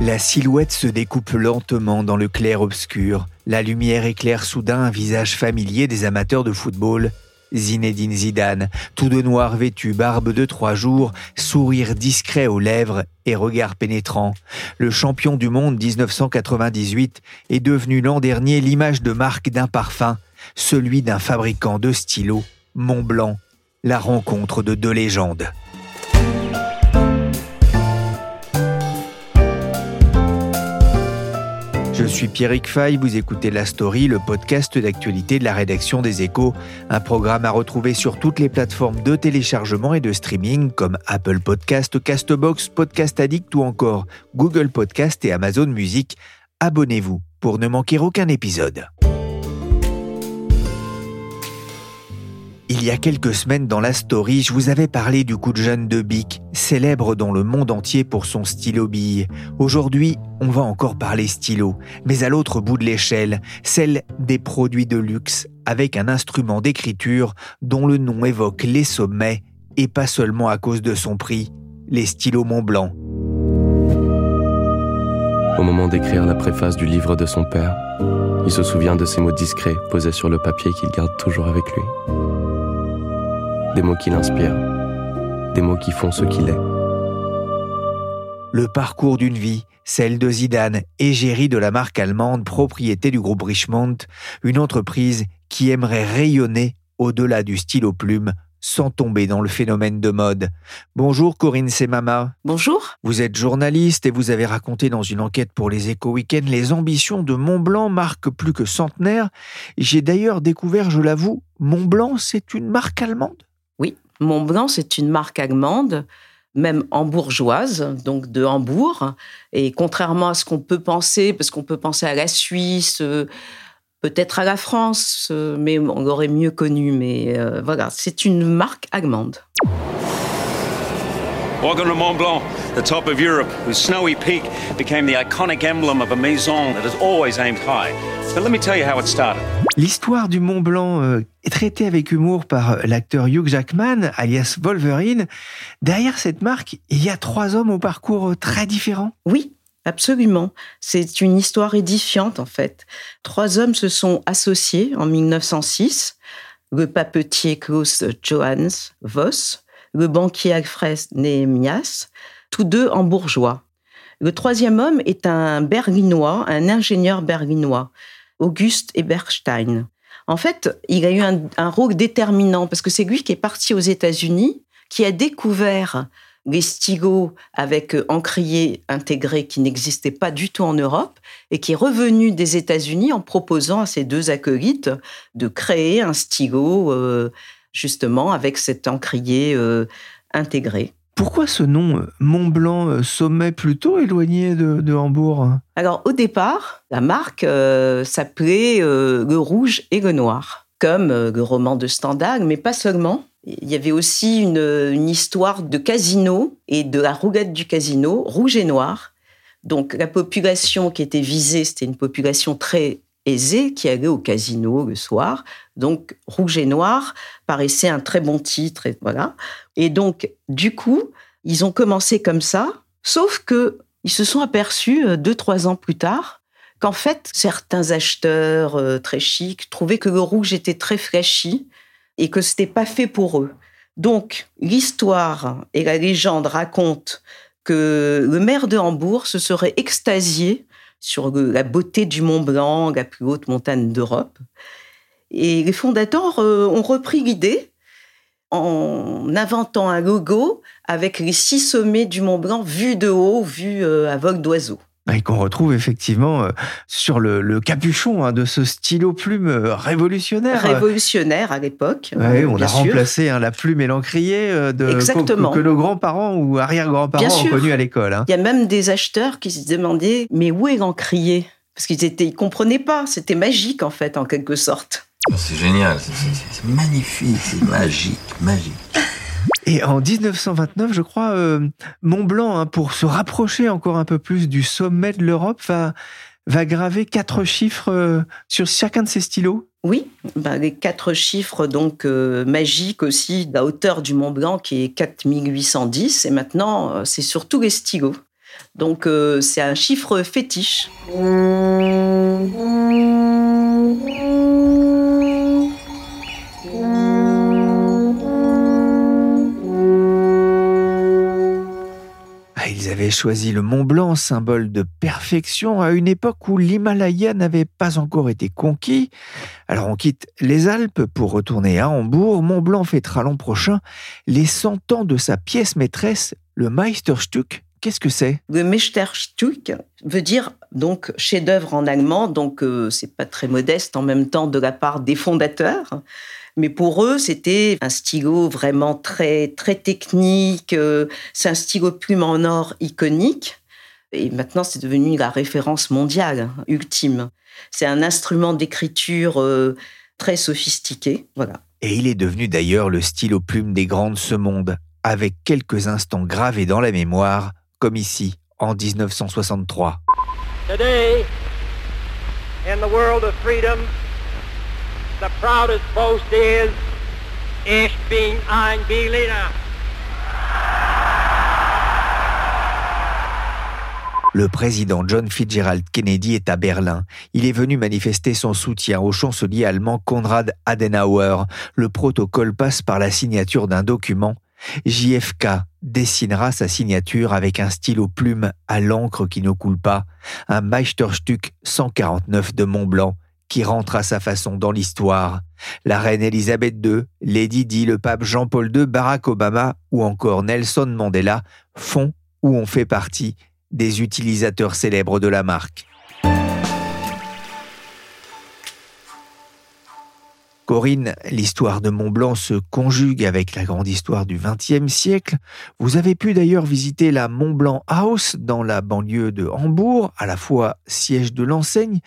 La silhouette se découpe lentement dans le clair-obscur. La lumière éclaire soudain un visage familier des amateurs de football. Zinedine Zidane, tout de noir vêtu, barbe de trois jours, sourire discret aux lèvres et regard pénétrant. Le champion du monde 1998 est devenu l'an dernier l'image de marque d'un parfum, celui d'un fabricant de stylos, Montblanc, la rencontre de deux légendes. Je suis Pierrick Fay, vous écoutez La Story, le podcast d'actualité de la rédaction des Échos, un programme à retrouver sur toutes les plateformes de téléchargement et de streaming comme Apple Podcast, Castbox, Podcast Addict ou encore Google Podcast et Amazon Music. Abonnez-vous pour ne manquer aucun épisode. Il y a quelques semaines dans la story, je vous avais parlé du coup de jeune de Bic, célèbre dans le monde entier pour son stylo bille. Aujourd'hui, on va encore parler stylo, mais à l'autre bout de l'échelle, celle des produits de luxe, avec un instrument d'écriture dont le nom évoque les sommets, et pas seulement à cause de son prix, les stylos Mont Blanc. Au moment d'écrire la préface du livre de son père, il se souvient de ces mots discrets posés sur le papier qu'il garde toujours avec lui. Des mots qui l'inspirent, des mots qui font ce qu'il est. Le parcours d'une vie, celle de Zidane, égérie de la marque allemande, propriété du groupe Richemont, une entreprise qui aimerait rayonner au-delà du stylo plume sans tomber dans le phénomène de mode. Bonjour Corinne Semama. Bonjour. Vous êtes journaliste et vous avez raconté dans une enquête pour les Éco Weekends les ambitions de Montblanc, marque plus que centenaire. J'ai d'ailleurs découvert, je l'avoue, Montblanc, c'est une marque allemande Montblanc, c'est une marque allemande, même hambourgeoise, donc de Hambourg. Et contrairement à ce qu'on peut penser, parce qu'on peut penser à la Suisse, euh, peut-être à la France, euh, mais on l'aurait mieux connu. Mais euh, voilà, c'est une marque allemande. Welcome to Mont Blanc, the top of Europe, whose snowy peak became the iconic emblem of a maison that has always aimed high. But let me tell you how it started. L'histoire du Mont Blanc euh, est traitée avec humour par l'acteur Hugh Jackman, alias Wolverine. Derrière cette marque, il y a trois hommes au parcours très différents. Oui, absolument. C'est une histoire édifiante, en fait. Trois hommes se sont associés en 1906. Le papetier Klaus Johannes Voss, le banquier Alfred Nehemias, tous deux en bourgeois. Le troisième homme est un berlinois, un ingénieur berlinois, Auguste Eberstein. En fait, il a eu un, rôle déterminant parce que c'est lui qui est parti aux États-Unis, qui a découvert les stylos avec encrier intégré qui n'existaient pas du tout en Europe et qui est revenu des États-Unis en proposant à ses deux acolytes de créer un stylo euh, justement avec cet encrier euh, intégré. Pourquoi ce nom euh, Mont Blanc, euh, sommet plutôt éloigné de, Hambourg? Alors au départ, la marque euh, s'appelait le rouge et le noir, comme le roman de Stendhal, mais pas seulement. Il y avait aussi une, une histoire de casino et de la roulette du casino, rouge et noir. Donc la population qui était visée, c'était une population très qui allait au casino le soir. Donc rouge et noir paraissait un très bon titre et voilà. Et donc du coup, ils ont commencé comme ça, sauf que ils se sont aperçus euh, deux trois ans plus tard qu'en fait certains acheteurs euh, très chics trouvaient que le rouge était très flashy et que c'était pas fait pour eux. Donc l'histoire et la légende racontent que le maire de Hambourg se serait extasié sur la beauté du Mont Blanc, la plus haute montagne d'Europe. Et les fondateurs euh, ont repris l'idée en inventant un logo avec les six sommets du Mont Blanc vus de haut, vus à vogue d'oiseau et qu'on retrouve effectivement euh, sur le, capuchon hein, de ce stylo plume euh, révolutionnaire. Révolutionnaire à l'époque. Oui, on a remplacé hein, la plume et l'encrier euh, de, que, nos grands-parents ou arrière-grands-parents ont connu à l'école. Hein. Il y a même des acheteurs qui se demandaient mais où est l'encrier Parce qu'ils étaient, ils comprenaient pas. C'était magique en fait, en quelque sorte. C'est génial, c'est magnifique, c'est magique, magique. Et en 1929, je crois, euh, Montblanc, hein, pour se rapprocher encore un peu plus du sommet de l'Europe, va, graver quatre chiffres euh, sur chacun de ses stylos. Oui, bah, les quatre chiffres donc euh, magiques aussi, la hauteur du Mont Blanc qui est 4810, et maintenant c'est surtout les stylos. Donc c'est un chiffre fétiche. Avait choisi le Mont Blanc, symbole de perfection, à une époque où l'Himalaya n'avait pas encore été conquis. Alors on quitte les Alpes pour retourner à Hambourg. Mont Blanc fêtera l'an prochain les 100 ans de sa pièce maîtresse, le Meisterstück. Qu'est-ce que c'est? Le Meisterstück veut dire donc chef-d'œuvre en allemand, donc euh, c'est pas très modeste en même temps de la part des fondateurs. Mais pour eux, c'était un stylo vraiment très, très technique. Euh, c'est un stylo plume en or iconique. Et maintenant, c'est devenu la référence mondiale ultime. C'est un instrument d'écriture euh, très sophistiqué. Voilà. Et il est devenu d'ailleurs le stylo plume des grands de ce monde, avec quelques instants gravés dans la mémoire, comme ici, en 1963. Today, in the world of freedom, the proudest is, Ich bin ein. Le président John Fitzgerald Kennedy est à Berlin. Il est venu manifester son soutien au chancelier allemand Konrad Adenauer. Le protocole passe par la signature d'un document. JFK dessinera sa signature avec un stylo plume à l'encre qui ne coule pas, un Meisterstück 149 de Mont Blanc qui rentre à sa façon dans l'histoire. La reine Elisabeth II, Lady Di, le pape Jean-Paul II, Barack Obama ou encore Nelson Mandela font ou ont fait partie des utilisateurs célèbres de la marque. Corinne, l'histoire de Mont-Blanc se conjugue avec la grande histoire du XXe siècle. Vous avez pu d'ailleurs visiter la Mont-Blanc House dans la banlieue de Hambourg, à la fois siège de l'enseigne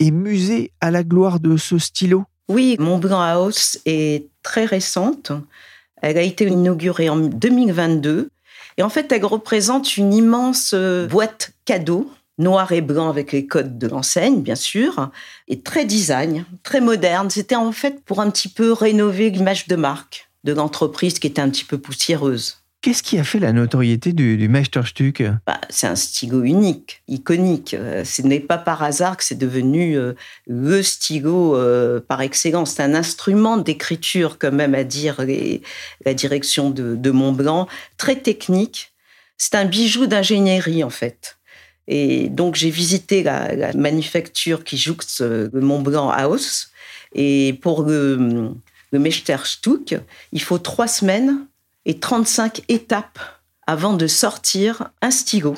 et musée à la gloire de ce stylo Oui, Montblanc House est très récente. Elle a été inaugurée en 2022. Et en fait, elle représente une immense euh, boîte cadeau, noir et blanc avec les codes de l'enseigne, bien sûr, et très design, très moderne. C'était en fait pour un petit peu rénover l'image de marque de l'entreprise qui était un petit peu poussiéreuse. Qu'est-ce qui a fait la notoriété du, du Meisterstück? Bah, C'est un stylo unique, iconique. Euh, ce n'est pas par hasard que c'est devenu euh, le stylo euh, par excellence. C'est un instrument d'écriture, quand même, à dire la direction de, de Montblanc, très technique. C'est un bijou d'ingénierie, en fait. Et donc, j'ai visité la, manufacture qui jouxte le Montblanc House. Et pour le, le Meisterstück, il faut trois semaines et 35 étapes avant de sortir un stylo.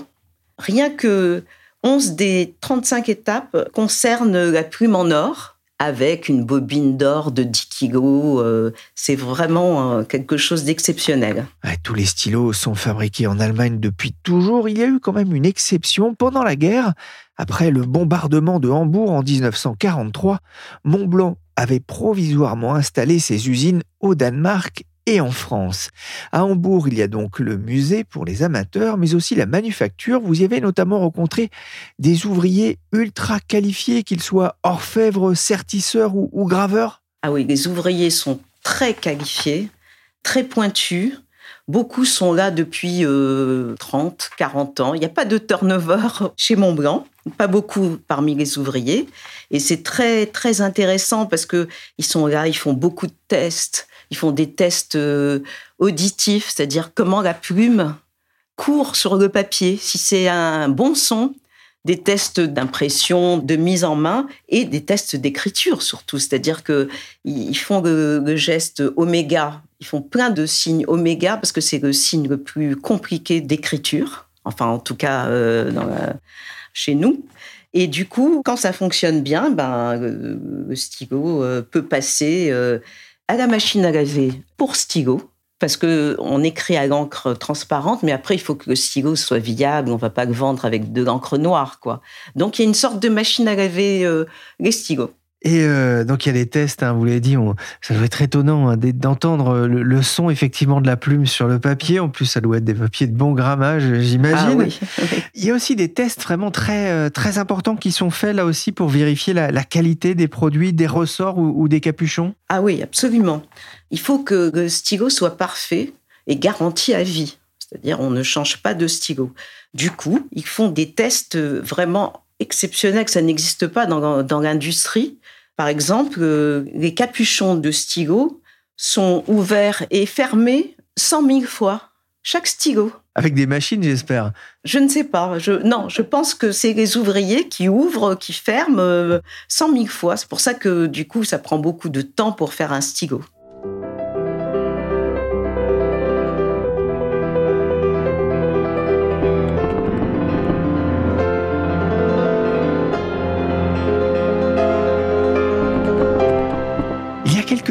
Rien que 11 des 35 étapes concernent la plume en or avec une bobine d'or de 10 kilos. Euh, c'est vraiment euh, quelque chose d'exceptionnel. tous les stylos sont fabriqués en Allemagne depuis toujours. Il y a eu quand même une exception pendant la guerre. Après le bombardement de Hambourg en 1943, Montblanc avait provisoirement installé ses usines au Danemark et en France. À Hambourg, il y a donc le musée pour les amateurs, mais aussi la manufacture. Vous y avez notamment rencontré des ouvriers ultra qualifiés, qu'ils soient orfèvres, sertisseurs ou, graveurs Ah oui, les ouvriers sont très qualifiés, très pointus. Beaucoup sont là depuis 30, euh, 40 ans. Il n'y a pas de turnover chez Montblanc, pas beaucoup parmi les ouvriers. Et c'est très, très intéressant parce qu'ils sont là, ils font beaucoup de tests ils font des tests euh, auditifs, c'est-à-dire comment la plume court sur le papier, si c'est un bon son, des tests d'impression, de mise en main et des tests d'écriture surtout. C'est-à-dire qu'ils font le, geste oméga, Ils font plein de signes oméga parce que c'est le signe le plus compliqué d'écriture. Enfin, en tout cas, euh, chez nous. Et du coup, quand ça fonctionne bien, ben, le stylo euh, peut passer à la machine à laver pour stylo parce que on écrit à l'encre transparente, mais après il faut que le stylo soit viable. On va pas le vendre avec de l'encre noire, quoi. Donc il y a une sorte de machine à laver euh, les. Et euh, donc il y a des tests, hein, vous l'avez dit, ça doit être étonnant hein, d'entendre le, son effectivement de la plume sur le papier. En plus, ça doit être des papiers de bon grammage, j'imagine. Ah il y a aussi des tests vraiment très euh, très importants qui sont faits là aussi pour vérifier la, qualité des produits, des ressorts ou, des capuchons. Ah oui, absolument. Il faut que le stylo soit parfait et garanti à vie. C'est-à-dire, on ne change pas de stylo. Du coup, ils font des tests vraiment exceptionnels que ça n'existe pas dans, dans l'industrie par exemple, euh, les capuchons de stylo sont ouverts et fermés 100 000 fois, chaque stylo. Avec des machines, j'espère. Je ne sais pas. Je, non, je pense que c'est les ouvriers qui ouvrent, qui ferment 100 euh, 000 fois. C'est pour ça que du coup, ça prend beaucoup de temps pour faire un stylo.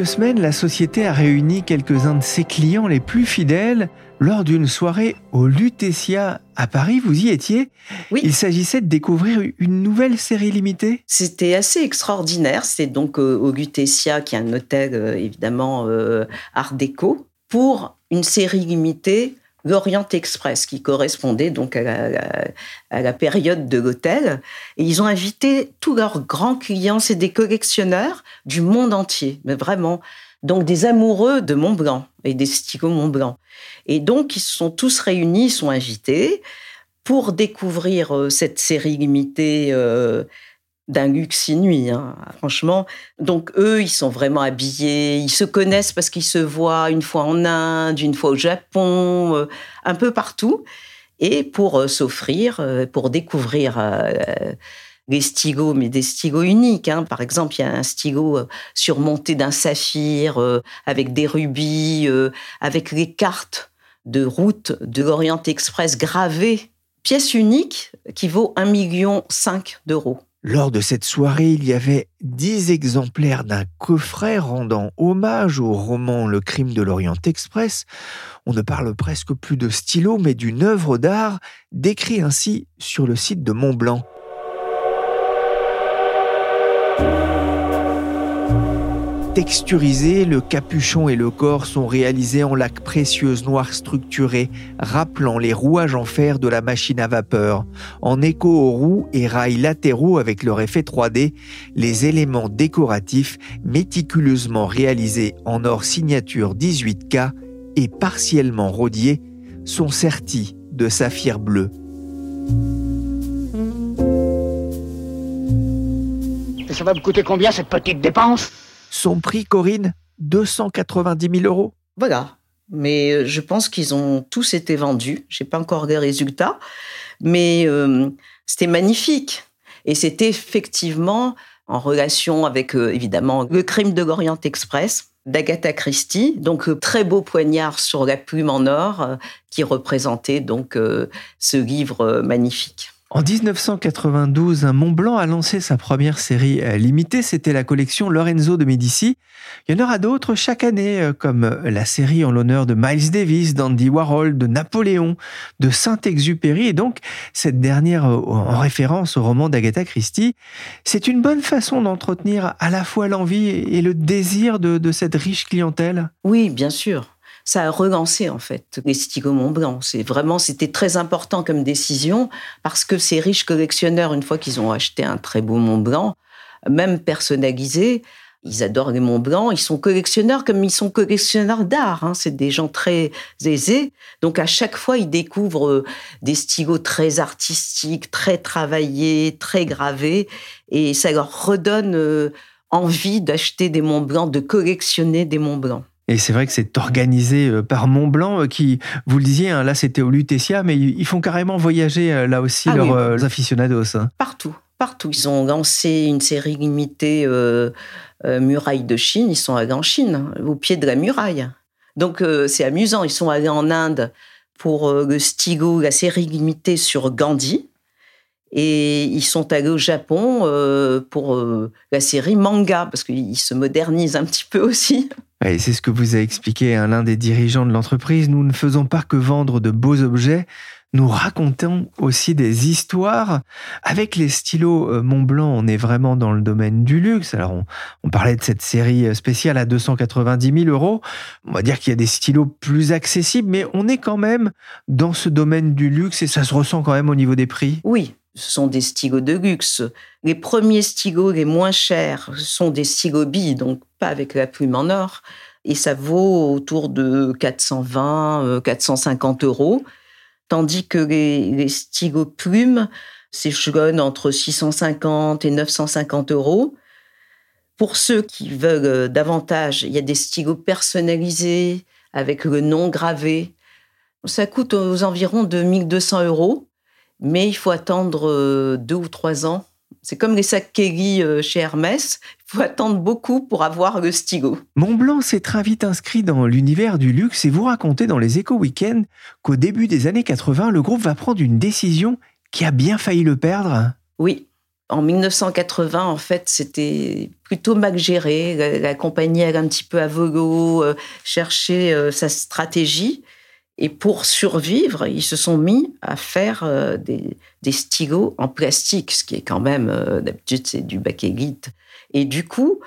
Quelques semaines, la société a réuni quelques-uns de ses clients les plus fidèles lors d'une soirée au Lutetia à Paris. Vous y étiez? Oui. Il s'agissait de découvrir une nouvelle série limitée C'était assez extraordinaire. C'est donc euh, au Lutetia, qui est un hôtel euh, évidemment euh, art déco, pour une série limitée l'Orient Express, qui correspondait donc à la, période de l'hôtel. Et ils ont invité tous leurs grands clients, c'est des collectionneurs du monde entier, mais vraiment. Donc des amoureux de Mont Blanc et des stylos Mont Blanc. Et donc ils se sont tous réunis, ils sont invités pour découvrir euh, cette série limitée euh, d'un luxe inouï, hein, franchement. Donc eux, ils sont vraiment habillés, ils se connaissent parce qu'ils se voient une fois en Inde, une fois au Japon, euh, un peu partout, et pour euh, s'offrir, euh, pour découvrir les stylos, mais des stylos uniques. Hein. Par exemple, il y a un stylo surmonté d'un saphir, avec des rubis, avec les cartes de route de l'Orient Express gravées, pièce unique qui vaut 1,5 million d'euros. Lors de cette soirée, il y avait dix exemplaires d'un coffret rendant hommage au roman Le crime de l'Orient Express. On ne parle presque plus de stylo, mais d'une œuvre d'art décrite ainsi sur le site de Montblanc. Texturisé, le capuchon et le corps sont réalisés en laque précieuse noire structurée, rappelant les rouages en fer de la machine à vapeur. En écho aux roues et rails latéraux avec leur effet 3D, les éléments décoratifs méticuleusement réalisés en or signature 18K et partiellement rodiés sont sertis de saphir bleu. ça va me coûter combien cette petite dépense? Son prix, Corinne 290 000 euros. Voilà. Mais euh, je pense qu'ils ont tous été vendus. J'ai pas encore les résultats, mais euh, c'était magnifique. Et c'était effectivement en relation avec euh, évidemment le crime de l'Orient Express d'Agatha Christie, donc très beau poignard sur la plume en or qui représentait donc ce livre magnifique. En 1992, Montblanc a lancé sa première série euh, limitée, c'était la collection Lorenzo de Medici. Il y en aura d'autres chaque année, euh, comme euh, la série en l'honneur de Miles Davis, d'Andy Warhol, de Napoléon, de Saint-Exupéry, et donc cette dernière en référence au roman d'Agatha Christie. C'est une bonne façon d'entretenir à la fois l'envie et le désir de, de cette riche clientèle? Oui, bien sûr ça a relancé en fait les stylos Mont Blanc. C'est vraiment, c'était très important comme décision parce que ces riches collectionneurs, une fois qu'ils ont acheté un très beau Mont Blanc, même personnalisé, ils adorent les Mont Blanc. Ils sont collectionneurs comme ils sont collectionneurs d'art. Hein. C'est des gens très aisés. Donc à chaque fois, ils découvrent euh, des stylos très artistiques, très travaillés, très gravés, et ça leur redonne euh, envie d'acheter des Mont Blanc, de collectionner des Mont Blanc. Et c'est vrai que c'est organisé euh, par Montblanc, euh, qui, vous le disiez, hein, là c'était au Lutetia, mais ils font carrément voyager euh, là aussi ah leurs aficionados. Hein. Partout, partout. Ils ont lancé une série limitée Muraille de Chine. Ils sont allés en Chine, au pied de la muraille. Donc euh, c'est amusant. Ils sont allés en Inde pour le Stigo, la série limitée sur Gandhi. Et ils sont allés au Japon euh, pour la série manga, parce qu'ils se modernisent un petit peu aussi. C'est ce que vous a expliqué l'un des dirigeants de l'entreprise. Nous ne faisons pas que vendre de beaux objets, nous racontons aussi des histoires. Avec les stylos euh, Montblanc, on est vraiment dans le domaine du luxe. Alors, on, parlait de cette série euh, spéciale à 290 000 euros. On va dire qu'il y a des stylos plus accessibles, mais on est quand même dans ce domaine du luxe et ça se ressent quand même au niveau des prix. Oui, ce sont des stylos de luxe. Les premiers stylos les moins chers sont des stylos billes, donc pas avec la plume en or. Et ça vaut autour de 420, 450 euh, euros tandis que les, les stygoplumes s'échelonnent entre 650 et 950 euros. Pour ceux qui veulent euh, davantage, il y a des stygos personnalisés avec le nom gravé. Ça coûte aux environs de 1200 euros, mais il faut attendre euh, deux ou trois ans c'est comme les sacs Kelly euh, chez Hermès. Il faut attendre beaucoup pour avoir le stylo. Montblanc s'est très vite inscrit dans l'univers du luxe et vous racontez dans les Éco Weekends qu'au début des années 80, le groupe va prendre une décision qui a bien failli le perdre. Oui. En 1980, en fait, c'était plutôt mal géré. La, compagnie allait un petit peu à volo, euh, chercher euh, sa stratégie. Et pour survivre, ils se sont mis à faire euh, des, des stylos en plastique, ce qui est quand même, euh, d'habitude, c'est du bakélite. Et du coup,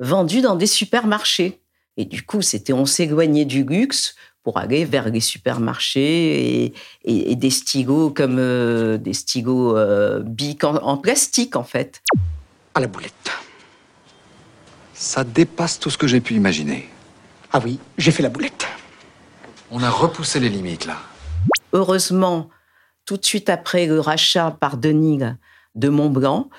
vendus dans des supermarchés. Et du coup, c'était, on s'éloignait du luxe pour aller vers les supermarchés et, des stylos comme euh, des stylos bic en, en, plastique, en fait. À la boulette. Ça dépasse tout ce que j'ai pu imaginer. Ah oui, j'ai fait la boulette. On a repoussé les limites, là. Heureusement, tout de suite après le rachat par Denig de Montblanc,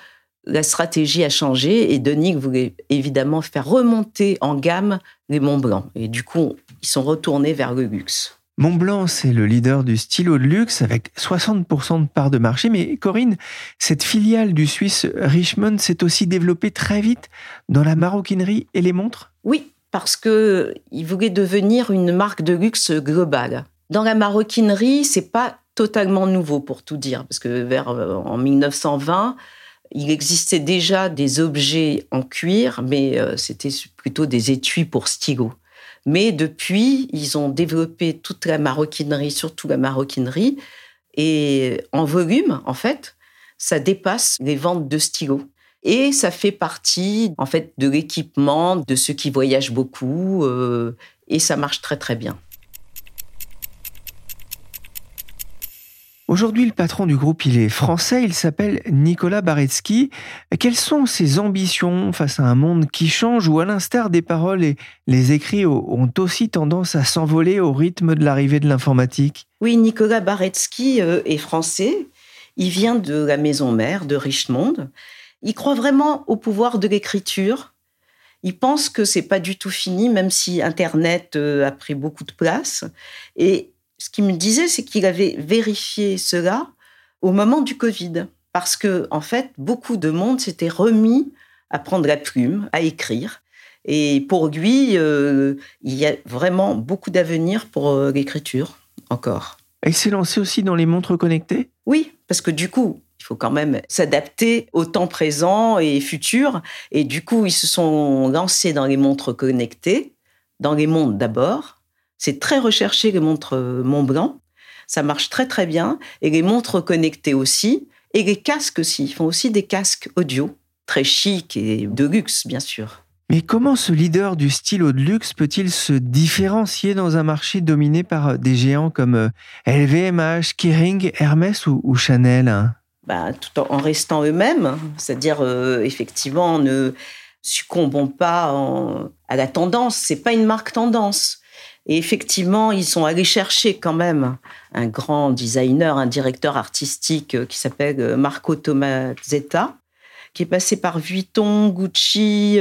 la stratégie a changé et Denig voulait évidemment faire remonter en gamme les Montblanc. Et du coup, ils sont retournés vers le luxe. Montblanc, c'est le leader du stylo de luxe avec 60% de part de marché. Mais Corinne, cette filiale du Suisse Richmond s'est aussi développée très vite dans la maroquinerie et les montres? Oui, parce qu'il voulait devenir une marque de luxe globale. Dans la maroquinerie, c'est pas totalement nouveau pour tout dire, parce que vers euh, en 1920, il existait déjà des objets en cuir, mais euh, c'était plutôt des étuis pour stylo. Mais depuis, ils ont développé toute la maroquinerie, surtout la maroquinerie, et en volume, en fait, ça dépasse les ventes de stylos. Et ça fait partie, en fait, de l'équipement de ceux qui voyagent beaucoup. Euh, et ça marche très, très bien. Aujourd'hui, le patron du groupe, il est français, il s'appelle Nicolas Baretsky. Quelles sont ses ambitions face à un monde qui change où, à l'instar des paroles et les écrits, ont aussi tendance à s'envoler au rythme de l'arrivée de l'informatique? Oui, Nicolas Baretsky euh, est français. Il vient de la maison mère de Richmond. Il croit vraiment au pouvoir de l'écriture. Il pense que c'est pas du tout fini, même si Internet euh, a pris beaucoup de place. Et ce qu'il me disait, c'est qu'il avait vérifié cela au moment du Covid, parce que en fait, beaucoup de monde s'était remis à prendre la plume, à écrire. Et pour lui, euh, il y a vraiment beaucoup d'avenir pour euh, l'écriture encore. Et il s'est lancé aussi dans les montres connectées? Oui, parce que du coup, il faut quand même s'adapter au temps présent et futur. Et du coup, ils se sont lancés dans les montres connectées, dans les montres d'abord. C'est très recherché, les montres Montblanc. Ça marche très très bien. Et les montres connectées aussi. Et les casques aussi. Ils font aussi des casques audio, très chic et de luxe, bien sûr. Mais comment ce leader du stylo de luxe peut-il se différencier dans un marché dominé par des géants comme LVMH, Kering, Hermès ou, Chanel? hein bah, tout en restant eux-mêmes, c'est-à-dire euh, effectivement ne succombons pas à la tendance. C'est pas une marque tendance. Et effectivement, ils sont allés chercher quand même un grand designer, un directeur artistique euh, qui s'appelle euh, Marco Tomazzetta, qui est passé par Vuitton, Gucci,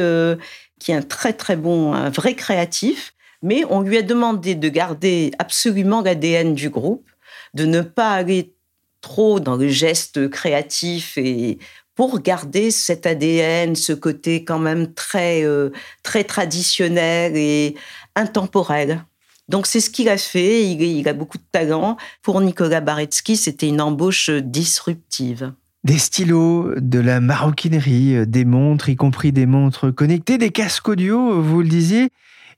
qui est un très très bon, un vrai créatif. Mais on lui a demandé de garder absolument l'ADN du groupe, de ne pas aller trop dans le geste créatif et pour garder cet ADN, ce côté quand même très, euh, très traditionnel et intemporel. Donc c'est ce qu'il a fait, il, a beaucoup de talent. Pour Nicolas Baretsky, c'était une embauche disruptive. Des stylos, de la maroquinerie, des montres, y compris des montres connectées, des casques audio, vous le disiez.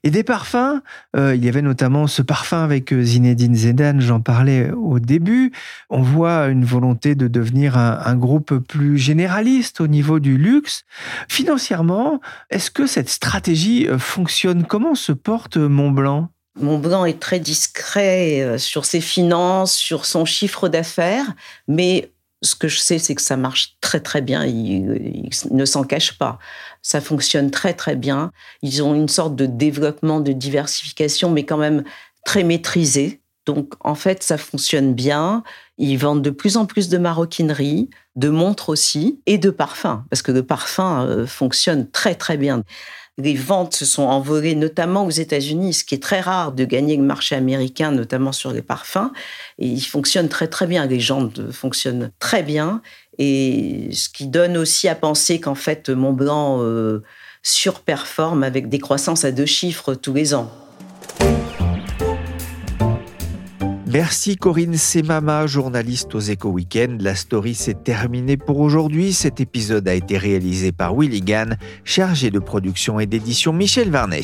Et des parfums, euh, il y avait notamment ce parfum avec euh, Zinedine Zidane, j'en parlais au début. On voit une volonté de devenir un, groupe plus généraliste au niveau du luxe. Financièrement, est-ce que cette stratégie euh, fonctionne? Comment se porte Montblanc? Montblanc est très discret sur ses finances, sur son chiffre d'affaires, mais ce que je sais, c'est que ça marche très très bien. Ils, ne s'en cachent pas. Ça fonctionne très très bien. Ils ont une sorte de développement, de diversification, mais quand même très maîtrisé. Donc en fait, ça fonctionne bien. Ils vendent de plus en plus de maroquinerie, de montres aussi, et de parfums, parce que le parfum euh, fonctionne très très bien les ventes se sont envolées, notamment aux États-Unis, ce qui est très rare de gagner le marché américain, notamment sur les parfums. Et ils fonctionnent très très bien, les gens fonctionnent très bien. Et ce qui donne aussi à penser qu'en fait, Montblanc euh, surperforme avec des croissances à deux chiffres tous les ans. Merci Corinne Semama, journaliste aux Éco Weekend. La story s'est terminée pour aujourd'hui. Cet épisode a été réalisé par Willy Gann, chargé de production et d'édition Michel Varnet.